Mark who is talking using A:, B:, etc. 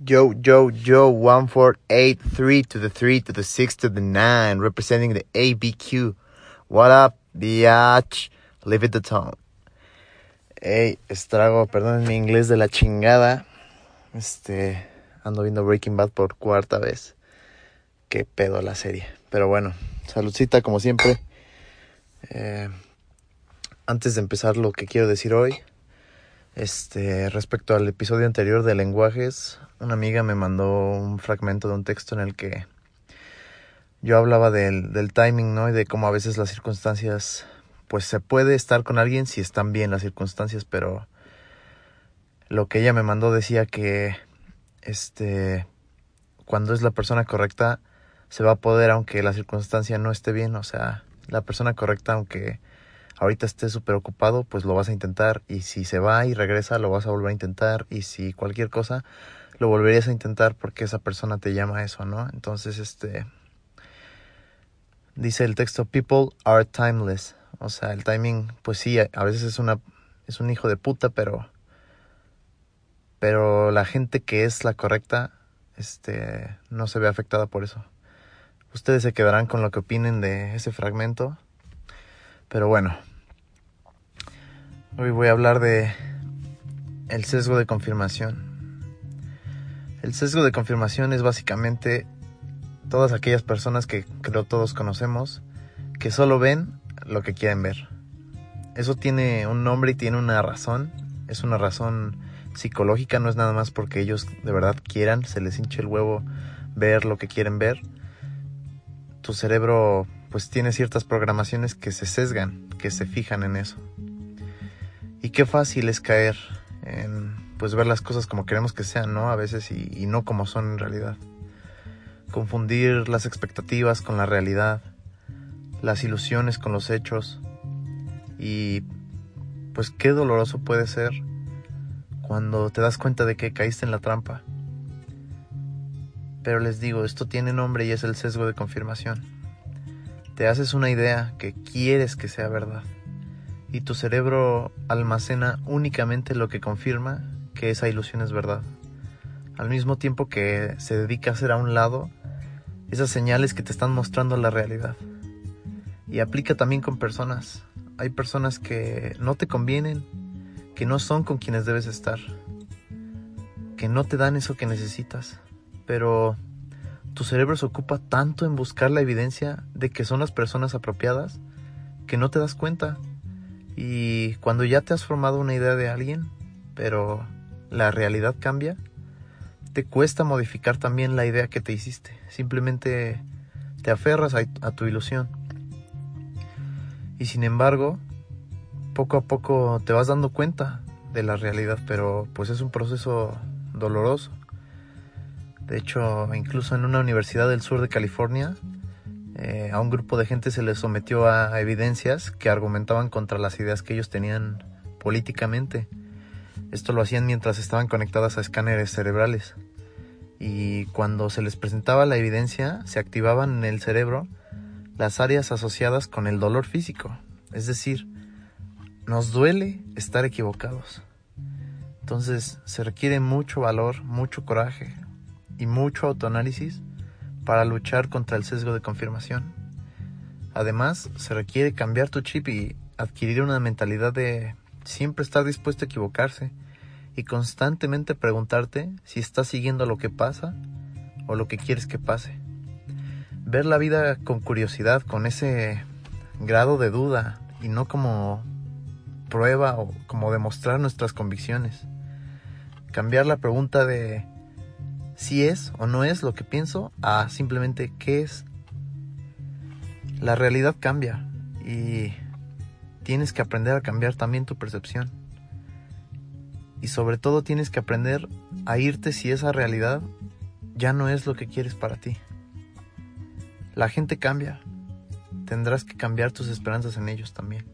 A: Yo, yo, yo, one, four, eight, three to the three to the six to the nine, representing the ABQ. What up, biatch? Live it the tone. Hey, estrago, perdón mi inglés de la chingada. Este, ando viendo Breaking Bad por cuarta vez. Qué pedo la serie. Pero bueno, saludcita como siempre. Eh, antes de empezar lo que quiero decir hoy, este, respecto al episodio anterior de lenguajes, una amiga me mandó un fragmento de un texto en el que yo hablaba del, del timing, ¿no? Y de cómo a veces las circunstancias, pues se puede estar con alguien si están bien las circunstancias, pero lo que ella me mandó decía que, este, cuando es la persona correcta, se va a poder aunque la circunstancia no esté bien, o sea, la persona correcta aunque ahorita estés súper ocupado, pues lo vas a intentar y si se va y regresa, lo vas a volver a intentar y si cualquier cosa, lo volverías a intentar porque esa persona te llama a eso, ¿no? Entonces, este, dice el texto, people are timeless, o sea, el timing, pues sí, a veces es una, es un hijo de puta, pero, pero la gente que es la correcta, este, no se ve afectada por eso. Ustedes se quedarán con lo que opinen de ese fragmento. Pero bueno, hoy voy a hablar de el sesgo de confirmación. El sesgo de confirmación es básicamente todas aquellas personas que creo todos conocemos que solo ven lo que quieren ver. Eso tiene un nombre y tiene una razón. Es una razón psicológica, no es nada más porque ellos de verdad quieran, se les hinche el huevo ver lo que quieren ver. Tu cerebro pues tiene ciertas programaciones que se sesgan, que se fijan en eso. Y qué fácil es caer en pues ver las cosas como queremos que sean, ¿no? A veces y, y no como son en realidad. Confundir las expectativas con la realidad, las ilusiones con los hechos. Y pues qué doloroso puede ser cuando te das cuenta de que caíste en la trampa. Pero les digo, esto tiene nombre y es el sesgo de confirmación. Te haces una idea que quieres que sea verdad y tu cerebro almacena únicamente lo que confirma que esa ilusión es verdad. Al mismo tiempo que se dedica a hacer a un lado esas señales que te están mostrando la realidad. Y aplica también con personas. Hay personas que no te convienen, que no son con quienes debes estar, que no te dan eso que necesitas, pero tu cerebro se ocupa tanto en buscar la evidencia de que son las personas apropiadas que no te das cuenta. Y cuando ya te has formado una idea de alguien, pero la realidad cambia, te cuesta modificar también la idea que te hiciste. Simplemente te aferras a, tu ilusión. Y sin embargo, poco a poco te vas dando cuenta de la realidad, pero pues es un proceso doloroso. De hecho, incluso en una universidad del sur de California, eh, a un grupo de gente se les sometió a evidencias que argumentaban contra las ideas que ellos tenían políticamente. Esto lo hacían mientras estaban conectadas a escáneres cerebrales. Y cuando se les presentaba la evidencia, se activaban en el cerebro las áreas asociadas con el dolor físico. Es decir, nos duele estar equivocados. Entonces se requiere mucho valor, mucho coraje, y mucho autoanálisis para luchar contra el sesgo de confirmación. Además, se requiere cambiar tu chip y adquirir una mentalidad de siempre estar dispuesto a equivocarse y constantemente preguntarte si estás siguiendo lo que pasa o lo que quieres que pase. Ver la vida con curiosidad, con ese grado de duda y no como prueba o como demostrar nuestras convicciones. Cambiar la pregunta de si es o no es lo que pienso a simplemente qué es. La realidad cambia y tienes que aprender a cambiar también tu percepción. Y sobre todo tienes que aprender a irte si esa realidad ya no es lo que quieres para ti. La gente cambia. Tendrás que cambiar tus esperanzas en ellos también.